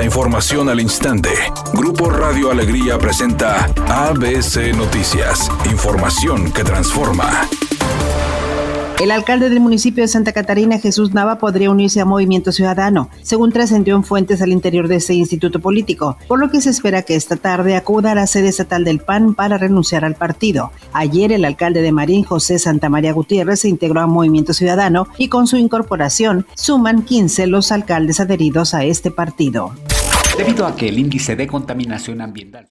La información al instante. Grupo Radio Alegría presenta ABC Noticias. Información que transforma. El alcalde del municipio de Santa Catarina, Jesús Nava, podría unirse a Movimiento Ciudadano, según trascendió en fuentes al interior de ese instituto político, por lo que se espera que esta tarde acuda a la sede estatal del PAN para renunciar al partido. Ayer el alcalde de Marín, José Santa María Gutiérrez, se integró a Movimiento Ciudadano y con su incorporación suman 15 los alcaldes adheridos a este partido. Debido a que el índice de contaminación ambiental